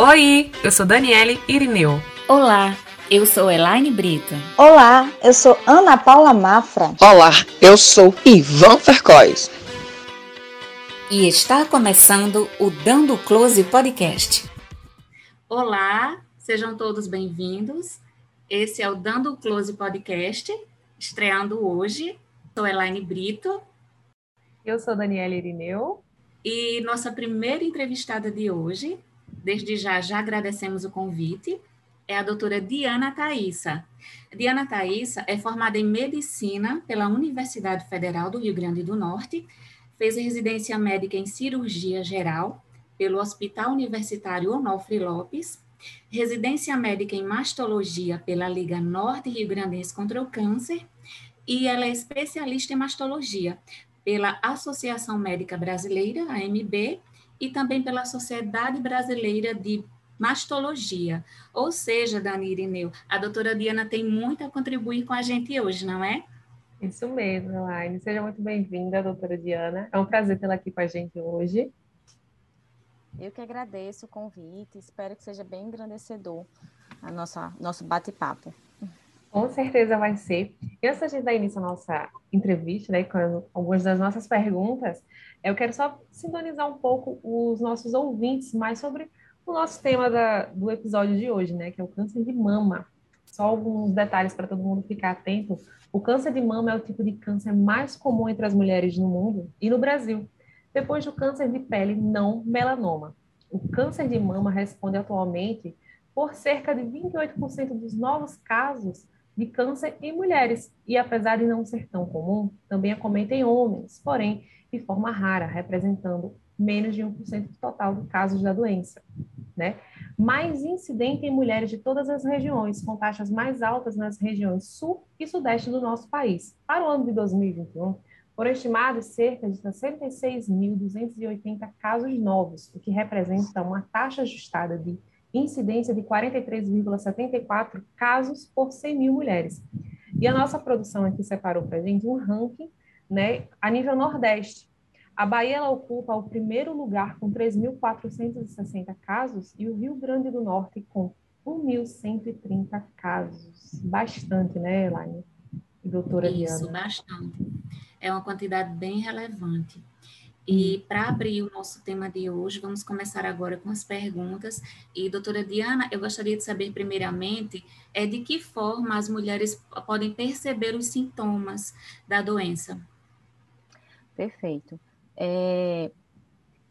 Oi, eu sou Daniele Irineu. Olá, eu sou Elaine Brito. Olá, eu sou Ana Paula Mafra. Olá, eu sou Ivan Fercois. E está começando o Dando Close Podcast. Olá, sejam todos bem-vindos. Esse é o Dando Close Podcast, estreando hoje. Sou Elaine Brito. Eu sou Daniela Irineu. E nossa primeira entrevistada de hoje, desde já já agradecemos o convite, é a doutora Diana Thaísa. Diana Thaísa é formada em Medicina pela Universidade Federal do Rio Grande do Norte, fez residência médica em Cirurgia Geral pelo Hospital Universitário Onofre Lopes, residência médica em Mastologia pela Liga Norte Rio Grandense contra o Câncer, e ela é especialista em mastologia pela Associação Médica Brasileira, AMB, e também pela Sociedade Brasileira de mastologia. Ou seja, Dani Irineu, a doutora Diana tem muito a contribuir com a gente hoje, não é? Isso mesmo, Elaine. Seja muito bem-vinda, doutora Diana. É um prazer tê-la aqui com a gente hoje. Eu que agradeço o convite, espero que seja bem engrandecedor a nossa nosso bate-papo. Com certeza vai ser. E antes gente dar início à nossa entrevista, né, com algumas das nossas perguntas, eu quero só sintonizar um pouco os nossos ouvintes mais sobre o nosso tema da, do episódio de hoje, né, que é o câncer de mama. Só alguns detalhes para todo mundo ficar atento. O câncer de mama é o tipo de câncer mais comum entre as mulheres no mundo e no Brasil, depois do câncer de pele não melanoma. O câncer de mama responde atualmente por cerca de 28% dos novos casos de câncer em mulheres, e apesar de não ser tão comum, também acomete em homens, porém de forma rara, representando menos de 1% do total de casos da doença né? Mais incidente em mulheres de todas as regiões, com taxas mais altas nas regiões sul e sudeste do nosso país. Para o ano de 2021, foram estimados cerca de 66.280 casos novos, o que representa uma taxa ajustada de incidência de 43,74 casos por 100 mil mulheres. E a nossa produção aqui separou para a gente um ranking né, a nível Nordeste, a Bahia ocupa o primeiro lugar com 3.460 casos e o Rio Grande do Norte com 1.130 casos. Bastante, né, Elaine? Doutora Isso, Diana. bastante. É uma quantidade bem relevante. E hum. para abrir o nosso tema de hoje, vamos começar agora com as perguntas. E, doutora Diana, eu gostaria de saber, primeiramente, é de que forma as mulheres podem perceber os sintomas da doença. Perfeito. É...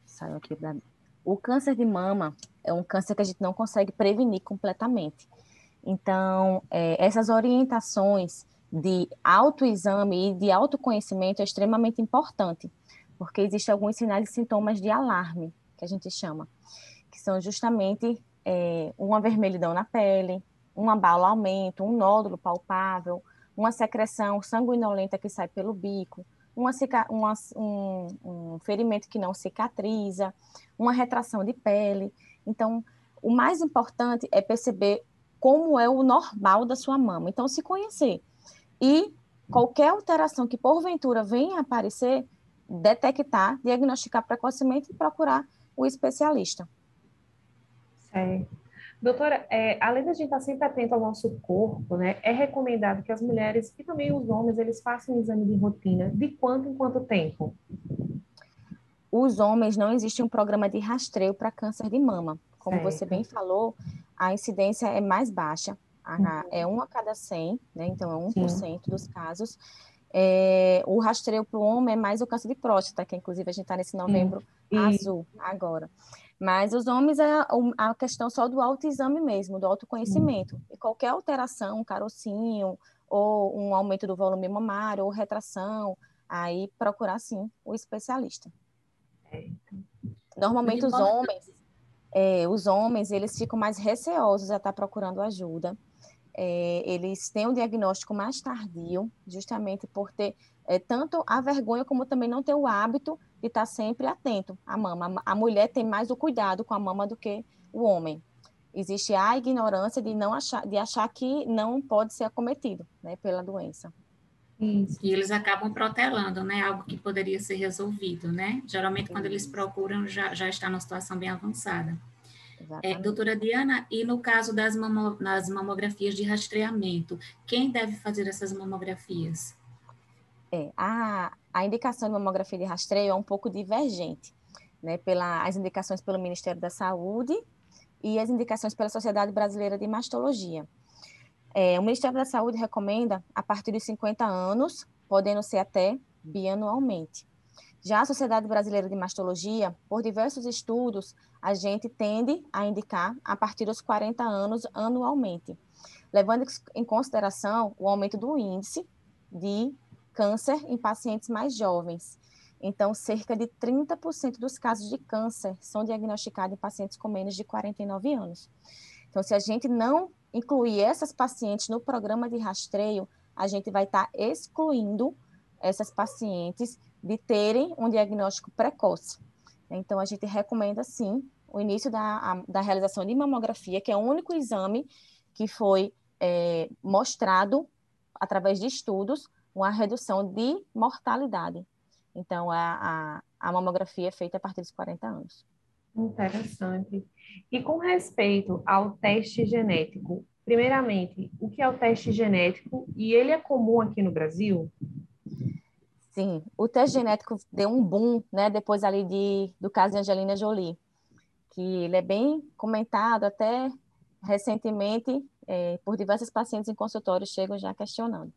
Saiu aqui da... O câncer de mama é um câncer que a gente não consegue prevenir completamente. Então, é, essas orientações de autoexame e de autoconhecimento é extremamente importante, porque existem alguns sinais e sintomas de alarme, que a gente chama, que são justamente é, uma vermelhidão na pele, um abaulamento, um nódulo palpável, uma secreção sanguinolenta que sai pelo bico, uma, uma, um, um ferimento que não cicatriza, uma retração de pele. Então, o mais importante é perceber como é o normal da sua mama. Então, se conhecer. E qualquer alteração que porventura venha a aparecer, detectar, diagnosticar precocemente e procurar o especialista. Certo. Doutora, é, além da gente estar sempre atento ao nosso corpo, né, é recomendado que as mulheres e também os homens eles façam um exame de rotina de quanto em quanto tempo? Os homens não existe um programa de rastreio para câncer de mama. Como certo. você bem falou, a incidência é mais baixa, uhum. é um a cada 100, né, então é 1% Sim. dos casos. É, o rastreio para o homem é mais o câncer de próstata, que inclusive a gente está nesse novembro azul agora. Mas os homens é a questão só do autoexame mesmo, do autoconhecimento. Uhum. E qualquer alteração, um carocinho, ou um aumento do volume mamário, ou retração, aí procurar sim o especialista. Normalmente os homens, é, os homens, eles ficam mais receosos a estar procurando ajuda. É, eles têm um diagnóstico mais tardio, justamente por ter é, tanto a vergonha como também não ter o hábito de estar sempre atento à mama. A mulher tem mais o cuidado com a mama do que o homem. Existe a ignorância de não achar, de achar que não pode ser acometido, né, pela doença. Isso. E eles acabam protelando, né, algo que poderia ser resolvido, né? Geralmente quando eles procuram já, já está numa situação bem avançada. É, doutora Diana, e no caso das mamo, nas mamografias de rastreamento, quem deve fazer essas mamografias? É, a, a indicação de mamografia de rastreio é um pouco divergente, né, pela, as indicações pelo Ministério da Saúde e as indicações pela Sociedade Brasileira de Mastologia. É, o Ministério da Saúde recomenda a partir dos 50 anos, podendo ser até bianualmente. Já a Sociedade Brasileira de Mastologia, por diversos estudos, a gente tende a indicar a partir dos 40 anos anualmente, levando em consideração o aumento do índice de câncer em pacientes mais jovens. Então, cerca de 30% dos casos de câncer são diagnosticados em pacientes com menos de 49 anos. Então, se a gente não incluir essas pacientes no programa de rastreio, a gente vai estar excluindo essas pacientes de terem um diagnóstico precoce. Então, a gente recomenda, sim, o início da, a, da realização de mamografia, que é o único exame que foi é, mostrado, através de estudos, uma redução de mortalidade. Então, a, a, a mamografia é feita a partir dos 40 anos. Interessante. E com respeito ao teste genético, primeiramente, o que é o teste genético e ele é comum aqui no Brasil? Sim, o teste genético deu um boom, né, depois ali de, do caso de Angelina Jolie, que ele é bem comentado até recentemente é, por diversos pacientes em consultório chegam já questionando.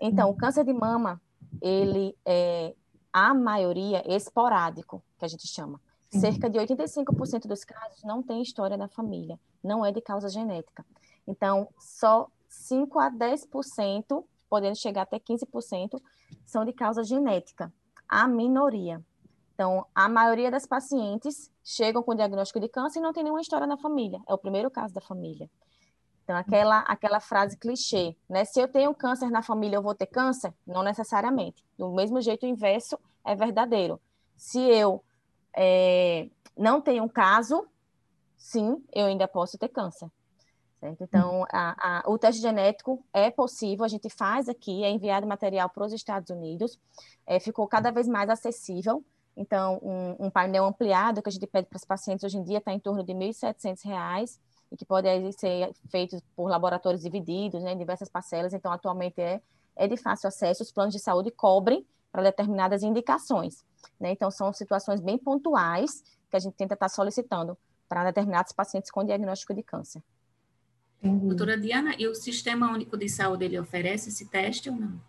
Então, o câncer de mama, ele é a maioria esporádico, que a gente chama. Cerca de 85% dos casos não tem história na família, não é de causa genética. Então, só 5 a 10% podendo chegar até 15%, são de causa genética, a minoria. Então, a maioria das pacientes chegam com diagnóstico de câncer e não tem nenhuma história na família, é o primeiro caso da família. Então, aquela, aquela frase clichê, né? Se eu tenho câncer na família, eu vou ter câncer? Não necessariamente. Do mesmo jeito, o inverso é verdadeiro. Se eu é, não tenho um caso, sim, eu ainda posso ter câncer. Certo? Então, a, a, o teste genético é possível, a gente faz aqui, é enviado material para os Estados Unidos, é, ficou cada vez mais acessível. Então, um, um, painel ampliado que a gente pede para os pacientes hoje em dia está em torno de R$ 1.700 e que pode ser feito por laboratórios divididos né, em diversas parcelas. Então, atualmente é, é de fácil acesso, os planos de saúde cobrem para determinadas indicações. Né? Então, são situações bem pontuais que a gente tenta estar tá solicitando para determinados pacientes com diagnóstico de câncer. Doutora Diana, e o Sistema Único de Saúde, ele oferece esse teste ou não?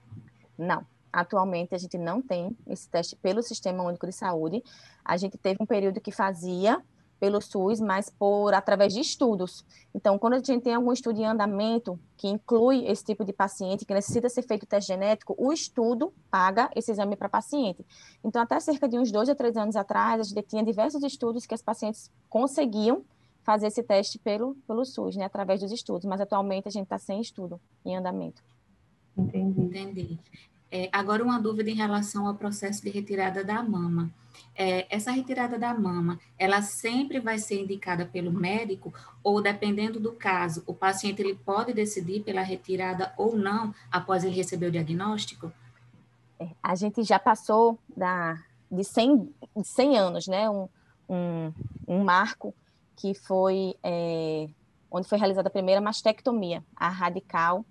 Não. Atualmente, a gente não tem esse teste pelo Sistema Único de Saúde. A gente teve um período que fazia pelo SUS, mas por através de estudos. Então, quando a gente tem algum estudo em andamento que inclui esse tipo de paciente que necessita ser feito o teste genético, o estudo paga esse exame para paciente. Então, até cerca de uns dois a três anos atrás, a gente tinha diversos estudos que as pacientes conseguiam fazer esse teste pelo, pelo SUS, né, através dos estudos, mas atualmente a gente está sem estudo em andamento. Entendi. Entendi. É, agora, uma dúvida em relação ao processo de retirada da mama. É, essa retirada da mama, ela sempre vai ser indicada pelo médico ou, dependendo do caso, o paciente ele pode decidir pela retirada ou não após ele receber o diagnóstico? É, a gente já passou da, de 100, 100 anos, né? Um, um, um marco que foi é, onde foi realizada a primeira mastectomia, a radical,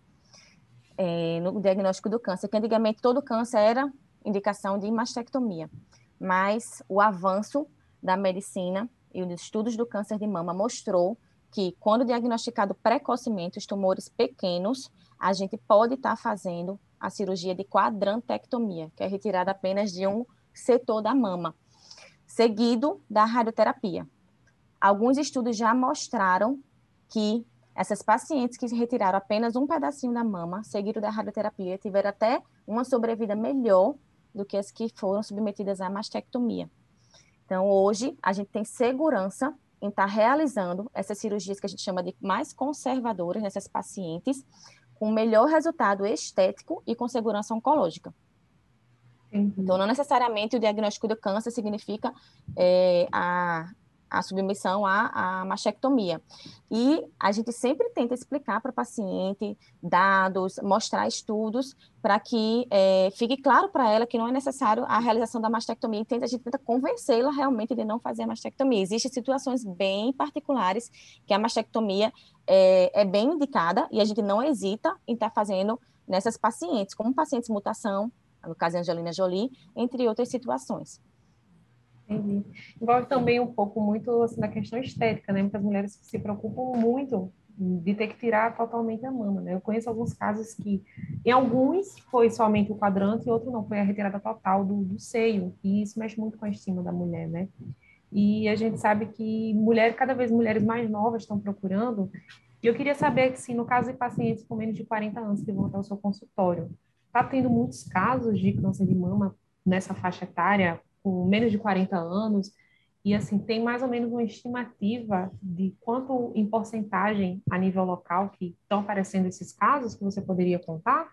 é, no diagnóstico do câncer, que antigamente todo câncer era indicação de mastectomia, mas o avanço da medicina e os estudos do câncer de mama mostrou que quando diagnosticado precocemente os tumores pequenos, a gente pode estar tá fazendo a cirurgia de quadrantectomia, que é retirada apenas de um setor da mama, seguido da radioterapia. Alguns estudos já mostraram que essas pacientes que retiraram apenas um pedacinho da mama, seguido da radioterapia, tiveram até uma sobrevida melhor do que as que foram submetidas à mastectomia. Então, hoje, a gente tem segurança em estar realizando essas cirurgias que a gente chama de mais conservadoras nessas pacientes, com melhor resultado estético e com segurança oncológica. Uhum. Então, não necessariamente o diagnóstico do câncer significa é, a a submissão à, à mastectomia. E a gente sempre tenta explicar para o paciente dados, mostrar estudos, para que é, fique claro para ela que não é necessário a realização da mastectomia. E a gente tenta convencê-la realmente de não fazer a mastectomia. Existem situações bem particulares que a mastectomia é, é bem indicada e a gente não hesita em estar tá fazendo nessas pacientes, como pacientes mutação, no caso de Angelina Jolie, entre outras situações. Entendi. Envolve também um pouco muito assim, da questão estética, né? Muitas mulheres se preocupam muito de ter que tirar totalmente a mama, né? Eu conheço alguns casos que, em alguns, foi somente o quadrante, e outro não, foi a retirada total do, do seio, e isso mexe muito com a estima da mulher, né? E a gente sabe que mulher, cada vez mulheres mais novas estão procurando, e eu queria saber se no caso de pacientes com menos de 40 anos que vão até o seu consultório, está tendo muitos casos de câncer de mama nessa faixa etária, com menos de 40 anos, e assim, tem mais ou menos uma estimativa de quanto em porcentagem a nível local que estão aparecendo esses casos que você poderia contar?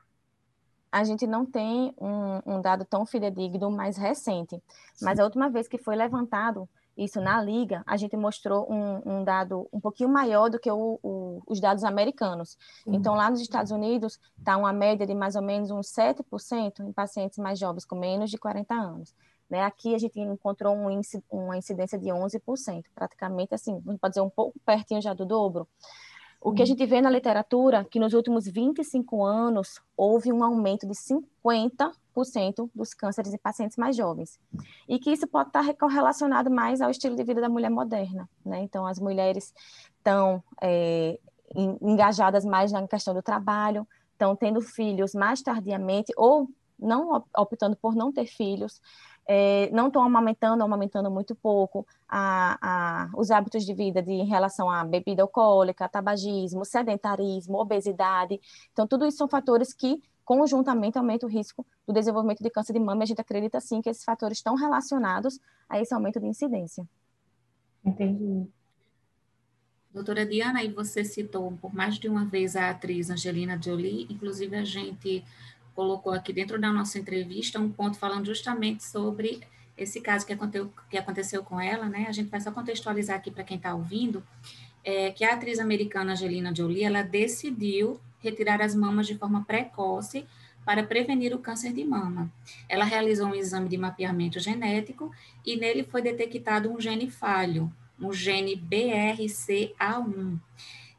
A gente não tem um, um dado tão fidedigno mais recente, mas a última vez que foi levantado isso na liga, a gente mostrou um, um dado um pouquinho maior do que o, o, os dados americanos. Uhum. Então, lá nos Estados Unidos, está uma média de mais ou menos uns 7% em pacientes mais jovens, com menos de 40 anos. Né? Aqui a gente encontrou um índice, uma incidência de 11%, praticamente assim, pode dizer um pouco pertinho já do dobro. O que a uhum. gente vê na literatura que nos últimos 25 anos houve um aumento de 50% dos cânceres em pacientes mais jovens. E que isso pode estar correlacionado mais ao estilo de vida da mulher moderna. Né? Então, as mulheres estão é, engajadas mais na questão do trabalho, estão tendo filhos mais tardiamente ou não optando por não ter filhos, é, não estão amamentando, amamentando muito pouco, a, a, os hábitos de vida de, em relação à bebida alcoólica, tabagismo, sedentarismo, obesidade. Então, tudo isso são fatores que conjuntamente aumentam o risco do desenvolvimento de câncer de mama. E a gente acredita sim que esses fatores estão relacionados a esse aumento de incidência. Entendi. Doutora Diana, aí você citou por mais de uma vez a atriz Angelina Jolie, inclusive a gente colocou aqui dentro da nossa entrevista um ponto falando justamente sobre esse caso que aconteceu, que aconteceu com ela, né? A gente vai só contextualizar aqui para quem está ouvindo, é, que a atriz americana Angelina Jolie, ela decidiu retirar as mamas de forma precoce para prevenir o câncer de mama. Ela realizou um exame de mapeamento genético e nele foi detectado um gene falho, um gene BRCA1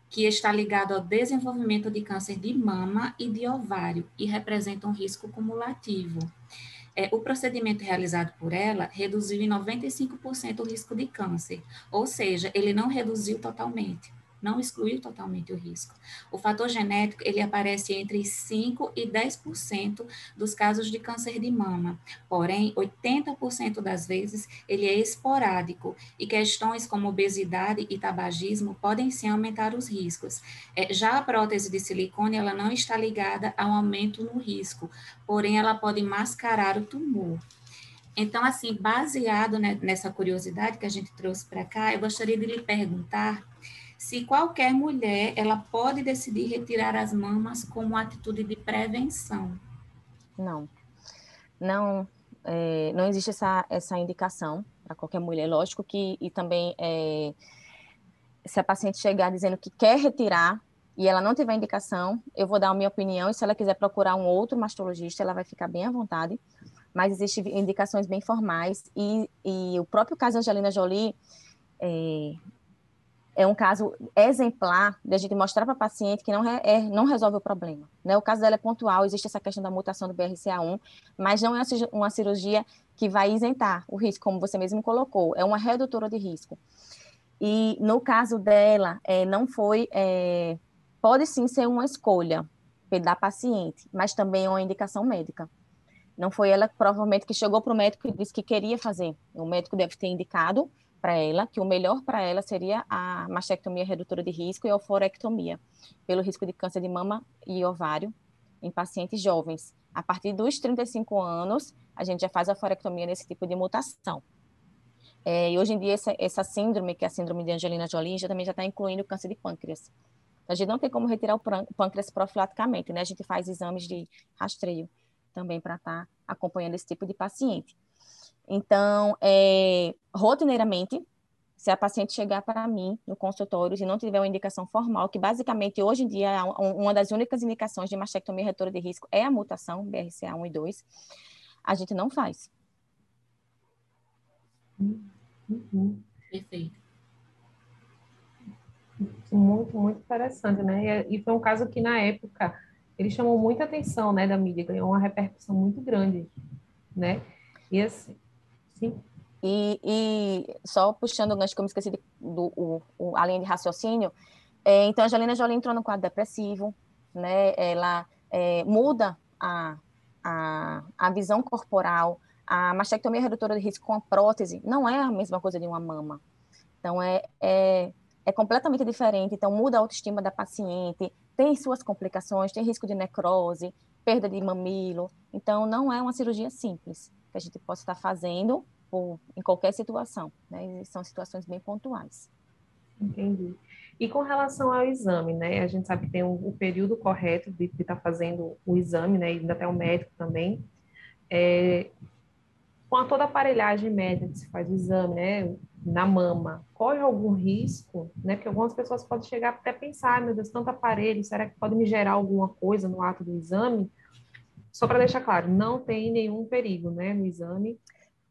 que está ligado ao desenvolvimento de câncer de mama e de ovário e representa um risco cumulativo. É, o procedimento realizado por ela reduziu em 95% o risco de câncer, ou seja, ele não reduziu totalmente não excluiu totalmente o risco. O fator genético, ele aparece entre 5 e 10% dos casos de câncer de mama, porém, 80% das vezes ele é esporádico e questões como obesidade e tabagismo podem sim aumentar os riscos. É, já a prótese de silicone, ela não está ligada ao aumento no risco, porém ela pode mascarar o tumor. Então, assim, baseado nessa curiosidade que a gente trouxe para cá, eu gostaria de lhe perguntar se qualquer mulher ela pode decidir retirar as mamas como atitude de prevenção. Não, não, é, não existe essa, essa indicação para qualquer mulher. Lógico que e também é, se a paciente chegar dizendo que quer retirar e ela não tiver indicação, eu vou dar a minha opinião e se ela quiser procurar um outro mastologista, ela vai ficar bem à vontade. Mas existem indicações bem formais e, e o próprio caso Angelina Jolie é, é um caso exemplar de a gente mostrar para a paciente que não, é, não resolve o problema. Né? O caso dela é pontual, existe essa questão da mutação do BRCA1, mas não é uma cirurgia que vai isentar o risco, como você mesmo colocou, é uma redutora de risco. E no caso dela, é, não foi, é, pode sim ser uma escolha da paciente, mas também é uma indicação médica. Não foi ela, provavelmente, que chegou para o médico e disse que queria fazer. O médico deve ter indicado, para ela, que o melhor para ela seria a mastectomia redutora de risco e a oforectomia, pelo risco de câncer de mama e ovário em pacientes jovens. A partir dos 35 anos, a gente já faz a oforectomia nesse tipo de mutação. É, e hoje em dia, essa, essa, síndrome, que é a síndrome de Angelina Jolie, já também já está incluindo o câncer de pâncreas. A gente não tem como retirar o pâncreas profilaticamente, né? A gente faz exames de rastreio também para estar tá acompanhando esse tipo de paciente. Então, é, rotineiramente, se a paciente chegar para mim no consultório e não tiver uma indicação formal, que basicamente hoje em dia uma das únicas indicações de mastectomia redutora de risco é a mutação BRCA 1 e 2, a gente não faz. Uhum. Perfeito. Muito, muito interessante, né? E foi um caso que, na época, ele chamou muita atenção, né, da mídia, ganhou uma repercussão muito grande, né? E assim, sim. E, e só puxando o gancho que eu me esqueci de, do o, o, a linha de raciocínio, é, então a Angelina Jolie entrou no quadro depressivo, né? Ela é, muda a, a, a visão corporal, a mastectomia redutora de risco com a prótese não é a mesma coisa de uma mama. Então, é, é, é completamente diferente. Então, muda a autoestima da paciente, tem suas complicações, tem risco de necrose, perda de mamilo. Então, não é uma cirurgia simples que a gente possa estar fazendo por, em qualquer situação. Né? São situações bem pontuais. Entendi. E com relação ao exame, né? A gente sabe que tem o um, um período correto de estar tá fazendo o exame, né? E ainda até o médico também. É, com a toda a aparelhagem médica que se faz o exame, né, na mama, corre algum risco, né, porque algumas pessoas podem chegar até pensar, meu Deus, tanto aparelho, será que pode me gerar alguma coisa no ato do exame? Só para deixar claro, não tem nenhum perigo, né, no exame.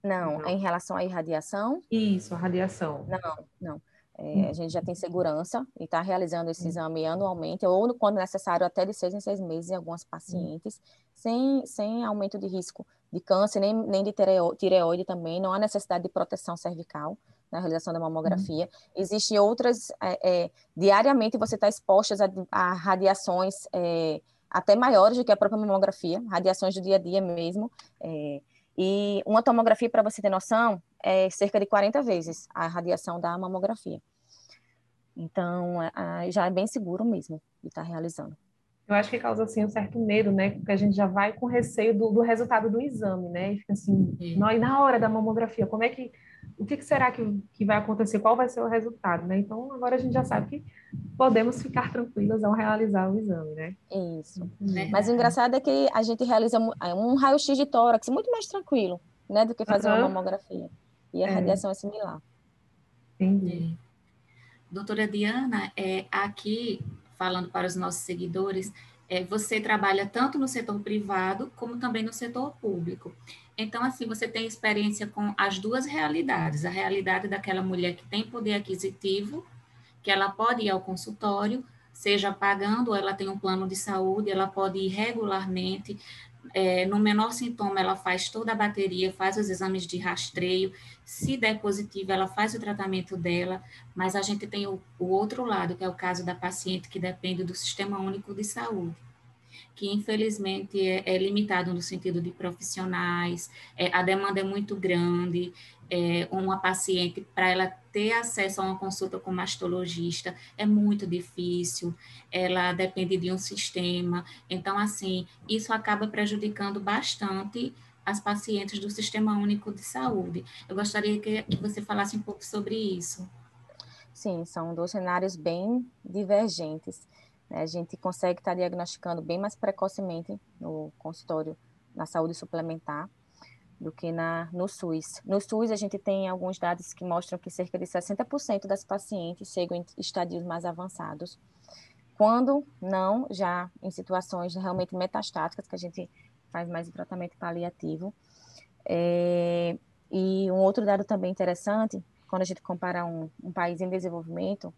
Não, não. em relação à irradiação? Isso, a radiação. Não, não. É, a gente já tem segurança e está realizando esse exame anualmente, ou quando necessário, até de seis em seis meses em algumas pacientes, sem, sem aumento de risco de câncer, nem, nem de tireoide também, não há necessidade de proteção cervical na realização da mamografia. Uhum. Existem outras, é, é, diariamente você está exposta a, a radiações é, até maiores do que a própria mamografia, radiações do dia a dia mesmo, é, e uma tomografia, para você ter noção, é cerca de 40 vezes a radiação da mamografia. Então, já é bem seguro mesmo de estar tá realizando. Eu acho que causa, assim, um certo medo, né? Porque a gente já vai com receio do, do resultado do exame, né? E fica assim, e na hora da mamografia, como é que o que, será que, que vai acontecer, qual vai ser o resultado, né? Então, agora a gente já sabe que podemos ficar tranquilas ao realizar o exame, né? Isso. Uhum. Mas o engraçado é que a gente realiza é, um raio-x de tórax muito mais tranquilo, né, do que fazer uhum. uma mamografia. E a é. radiação é similar. Entendi. É. Doutora Diana, é, aqui, falando para os nossos seguidores, é, você trabalha tanto no setor privado como também no setor público. Então, assim, você tem experiência com as duas realidades: a realidade daquela mulher que tem poder aquisitivo, que ela pode ir ao consultório, seja pagando, ou ela tem um plano de saúde, ela pode ir regularmente. É, no menor sintoma, ela faz toda a bateria, faz os exames de rastreio. Se der positivo, ela faz o tratamento dela. Mas a gente tem o, o outro lado, que é o caso da paciente que depende do Sistema Único de Saúde que infelizmente é, é limitado no sentido de profissionais, é, a demanda é muito grande, é, uma paciente, para ela ter acesso a uma consulta com mastologista, é muito difícil, ela depende de um sistema, então, assim, isso acaba prejudicando bastante as pacientes do Sistema Único de Saúde. Eu gostaria que, que você falasse um pouco sobre isso. Sim, são dois cenários bem divergentes. Né? A gente consegue estar diagnosticando bem mais precocemente no consultório, na saúde suplementar, do que na, no SUS. No SUS, a gente tem alguns dados que mostram que cerca de 60% das pacientes chegam em estadios mais avançados. Quando não, já em situações realmente metastáticas, que a gente faz mais o tratamento paliativo. É, e um outro dado também interessante, quando a gente compara um, um país em desenvolvimento,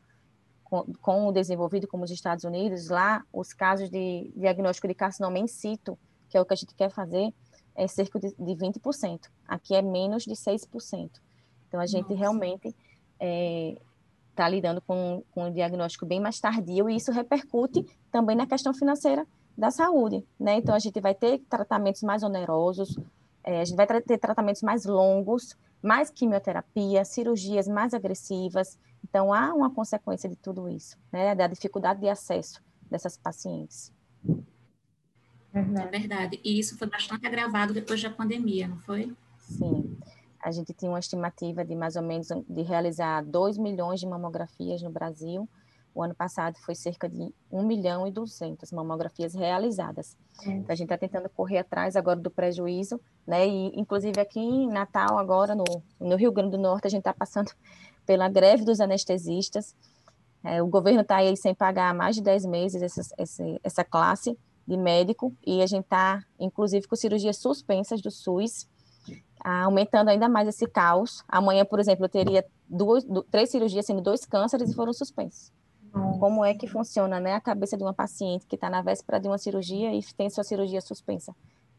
com, com o desenvolvido como os Estados Unidos, lá os casos de diagnóstico de carcinoma in situ, que é o que a gente quer fazer, é cerca de, de 20%. Aqui é menos de 6%. Então, a gente Nossa. realmente está é, tá lidando com, com um diagnóstico bem mais tardio e isso repercute também na questão financeira da saúde, né? Então, a gente vai ter tratamentos mais onerosos, é, a gente vai ter tratamentos mais longos, mais quimioterapia, cirurgias mais agressivas, então, há uma consequência de tudo isso, né, da dificuldade de acesso dessas pacientes. É verdade. E isso foi bastante agravado depois da pandemia, não foi? Sim. A gente tinha uma estimativa de mais ou menos de realizar 2 milhões de mamografias no Brasil. O ano passado foi cerca de 1 milhão e 200 mamografias realizadas. Então, a gente está tentando correr atrás agora do prejuízo, né? E, inclusive, aqui em Natal, agora, no, no Rio Grande do Norte, a gente está passando pela greve dos anestesistas. É, o governo está aí sem pagar há mais de 10 meses essa, essa, essa classe de médico, e a gente está, inclusive, com cirurgias suspensas do SUS, aumentando ainda mais esse caos. Amanhã, por exemplo, eu teria duas, três cirurgias, sendo dois cânceres, e foram suspensos. Como é que funciona né, a cabeça de uma paciente que está na véspera de uma cirurgia e tem sua cirurgia suspensa?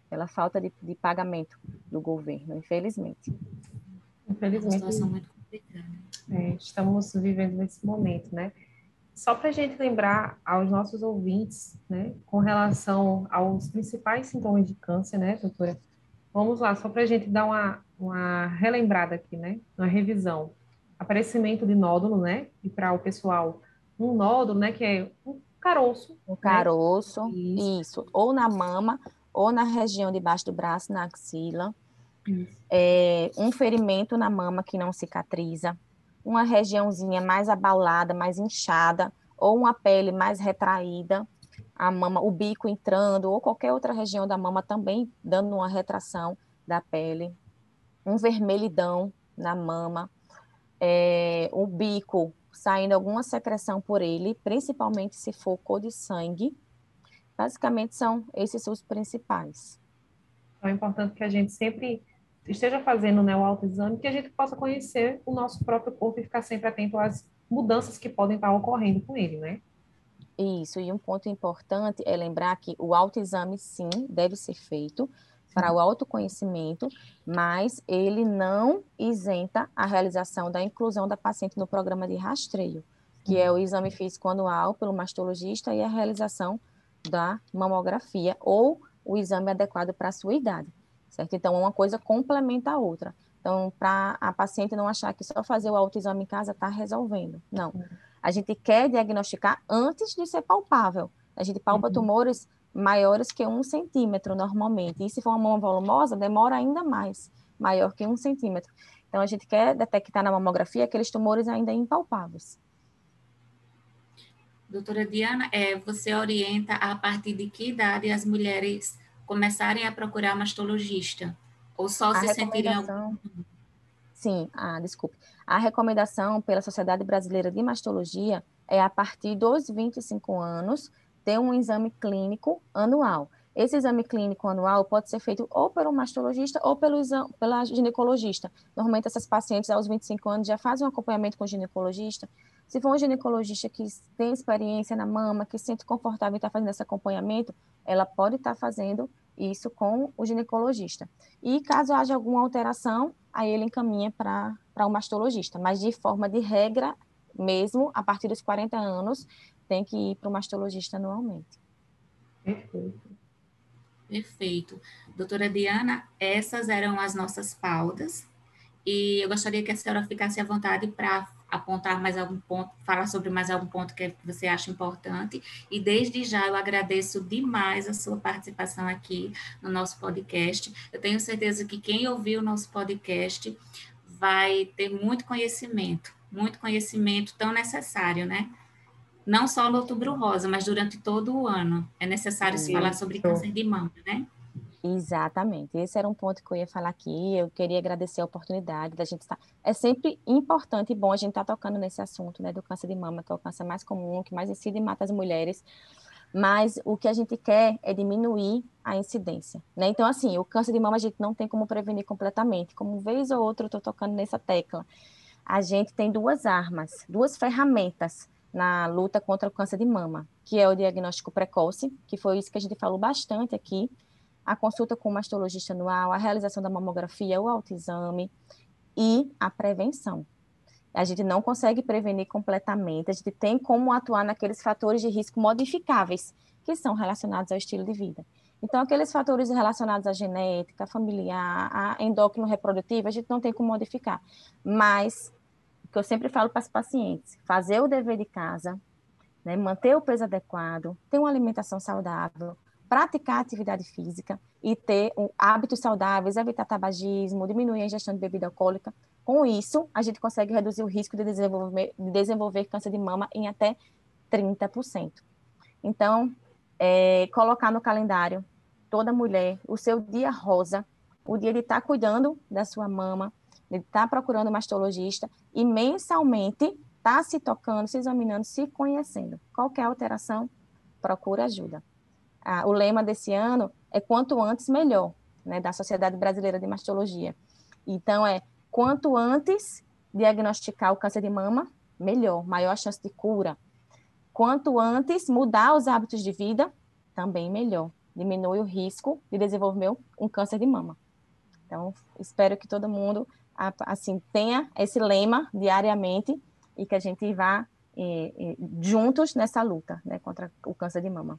Pela falta de, de pagamento do governo, infelizmente. Infelizmente. É uma situação muito complicada. É, estamos vivendo nesse momento, né? Só para a gente lembrar aos nossos ouvintes, né, com relação aos principais sintomas de câncer, né, doutora? Vamos lá, só para a gente dar uma, uma relembrada aqui, né, uma revisão. Aparecimento de nódulo, né, e para o pessoal um nódulo, né, que é um caroço. Um né? caroço, isso. isso. Ou na mama, ou na região debaixo do braço, na axila. É, um ferimento na mama que não cicatriza. Uma regiãozinha mais abalada, mais inchada, ou uma pele mais retraída. A mama, o bico entrando, ou qualquer outra região da mama também dando uma retração da pele. Um vermelhidão na mama. É, o bico saindo alguma secreção por ele, principalmente se for cor de sangue. Basicamente, são esses os principais. Então, é importante que a gente sempre esteja fazendo né, o autoexame, que a gente possa conhecer o nosso próprio corpo e ficar sempre atento às mudanças que podem estar ocorrendo com ele, né? Isso, e um ponto importante é lembrar que o autoexame, sim, deve ser feito, para o autoconhecimento, mas ele não isenta a realização da inclusão da paciente no programa de rastreio, que é o exame físico anual pelo mastologista e a realização da mamografia ou o exame adequado para a sua idade, certo? Então, uma coisa complementa a outra. Então, para a paciente não achar que só fazer o autoexame em casa está resolvendo. Não. A gente quer diagnosticar antes de ser palpável. A gente palpa uhum. tumores maiores que um centímetro normalmente. E se for uma mama volumosa, demora ainda mais, maior que um centímetro. Então, a gente quer detectar na mamografia aqueles tumores ainda impalpáveis. Doutora Diana, é, você orienta a partir de que idade as mulheres começarem a procurar mastologista? Ou só a se sentirem... Sim, ah, desculpe. A recomendação pela Sociedade Brasileira de Mastologia é a partir dos 25 anos, ter um exame clínico anual. Esse exame clínico anual pode ser feito ou pelo mastologista ou pelo exame, pela ginecologista. Normalmente, essas pacientes aos 25 anos já fazem um acompanhamento com o ginecologista. Se for um ginecologista que tem experiência na mama, que se sente confortável em estar fazendo esse acompanhamento, ela pode estar fazendo isso com o ginecologista. E caso haja alguma alteração, aí ele encaminha para o mastologista. Mas de forma de regra, mesmo a partir dos 40 anos, tem que ir para o mastologista anualmente. Perfeito. Perfeito. Doutora Diana, essas eram as nossas pautas e eu gostaria que a senhora ficasse à vontade para apontar mais algum ponto, falar sobre mais algum ponto que você acha importante. E desde já eu agradeço demais a sua participação aqui no nosso podcast. Eu tenho certeza que quem ouviu o nosso podcast vai ter muito conhecimento, muito conhecimento tão necessário, né? não só no outubro rosa, mas durante todo o ano. É necessário Isso. se falar sobre câncer de mama, né? Exatamente. Esse era um ponto que eu ia falar aqui. Eu queria agradecer a oportunidade da gente estar. É sempre importante e bom a gente estar tocando nesse assunto, né, do câncer de mama, que é o câncer mais comum, que mais incide e mata as mulheres. Mas o que a gente quer é diminuir a incidência, né? Então, assim, o câncer de mama a gente não tem como prevenir completamente. Como vez ou outra eu estou tocando nessa tecla. A gente tem duas armas, duas ferramentas na luta contra o câncer de mama, que é o diagnóstico precoce, que foi isso que a gente falou bastante aqui, a consulta com o mastologista anual, a realização da mamografia, o autoexame e a prevenção. A gente não consegue prevenir completamente, a gente tem como atuar naqueles fatores de risco modificáveis, que são relacionados ao estilo de vida. Então, aqueles fatores relacionados à genética, familiar, a endócrino reprodutivo, a gente não tem como modificar. Mas que eu sempre falo para as pacientes, fazer o dever de casa, né, manter o peso adequado, ter uma alimentação saudável, praticar atividade física e ter um, hábitos saudáveis, evitar tabagismo, diminuir a ingestão de bebida alcoólica. Com isso, a gente consegue reduzir o risco de desenvolver, de desenvolver câncer de mama em até 30%. Então, é, colocar no calendário toda mulher o seu dia rosa, o dia de estar tá cuidando da sua mama, de estar tá procurando mastologista e mensalmente estar tá se tocando, se examinando, se conhecendo. Qualquer alteração, procura ajuda. Ah, o lema desse ano é quanto antes melhor, né, da Sociedade Brasileira de Mastologia. Então é quanto antes diagnosticar o câncer de mama, melhor, maior chance de cura. Quanto antes mudar os hábitos de vida, também melhor. Diminui o risco de desenvolver um câncer de mama. Então, espero que todo mundo assim tenha esse lema diariamente e que a gente vá eh, eh, juntos nessa luta né, contra o câncer de mama.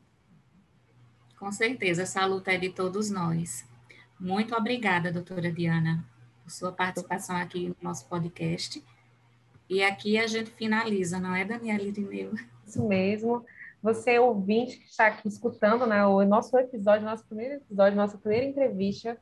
Com certeza, essa luta é de todos nós. Muito obrigada, doutora Diana, por sua participação aqui no nosso podcast. E aqui a gente finaliza, não é, Daniela Irineu? Isso mesmo. Você, ouvinte, que está aqui escutando né, o nosso episódio, nosso primeiro episódio, nossa primeira entrevista,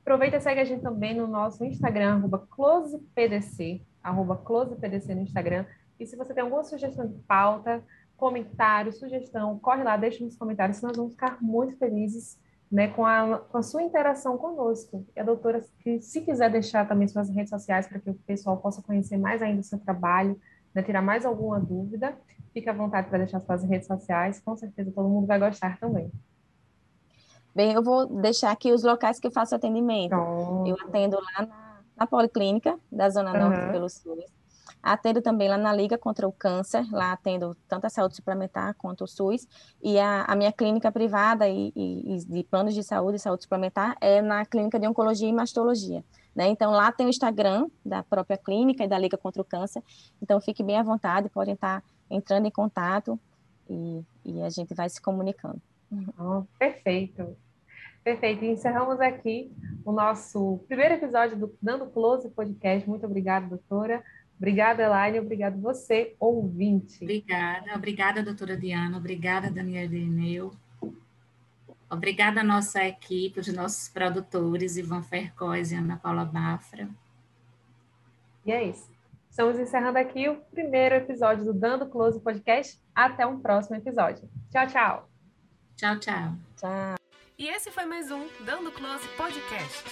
aproveita e segue a gente também no nosso Instagram, arroba closepdc, arroba closepdc no Instagram. E se você tem alguma sugestão de pauta, comentário, sugestão, corre lá, deixa nos comentários, nós vamos ficar muito felizes né, com, a, com a sua interação conosco. E a doutora, se quiser deixar também suas redes sociais para que o pessoal possa conhecer mais ainda o seu trabalho, né, tirar mais alguma dúvida, fique à vontade para deixar suas redes sociais, com certeza todo mundo vai gostar também. Bem, eu vou deixar aqui os locais que eu faço atendimento. Pronto. Eu atendo lá na, na Policlínica, da Zona Norte uhum. pelo SUS. Atendo também lá na Liga contra o Câncer, lá atendo tanto a saúde suplementar quanto o SUS, e a, a minha clínica privada e, e, e, de planos de saúde e saúde suplementar é na clínica de oncologia e mastologia. Né? Então, lá tem o Instagram da própria clínica e da Liga contra o Câncer, então fique bem à vontade, podem estar entrando em contato e, e a gente vai se comunicando. Oh, perfeito. Perfeito. Encerramos aqui o nosso primeiro episódio do Dando Close Podcast. Muito obrigada, doutora. Obrigada, Elaine. Obrigado você, ouvinte. Obrigada. Obrigada, doutora Diana. Obrigada, Daniela Irineu. Obrigada à nossa equipe, os nossos produtores, Ivan Fercoz e Ana Paula Bafra. E é isso. Estamos encerrando aqui o primeiro episódio do Dando Close Podcast. Até um próximo episódio. Tchau, tchau. Tchau, tchau. Tchau. E esse foi mais um Dando Close Podcast.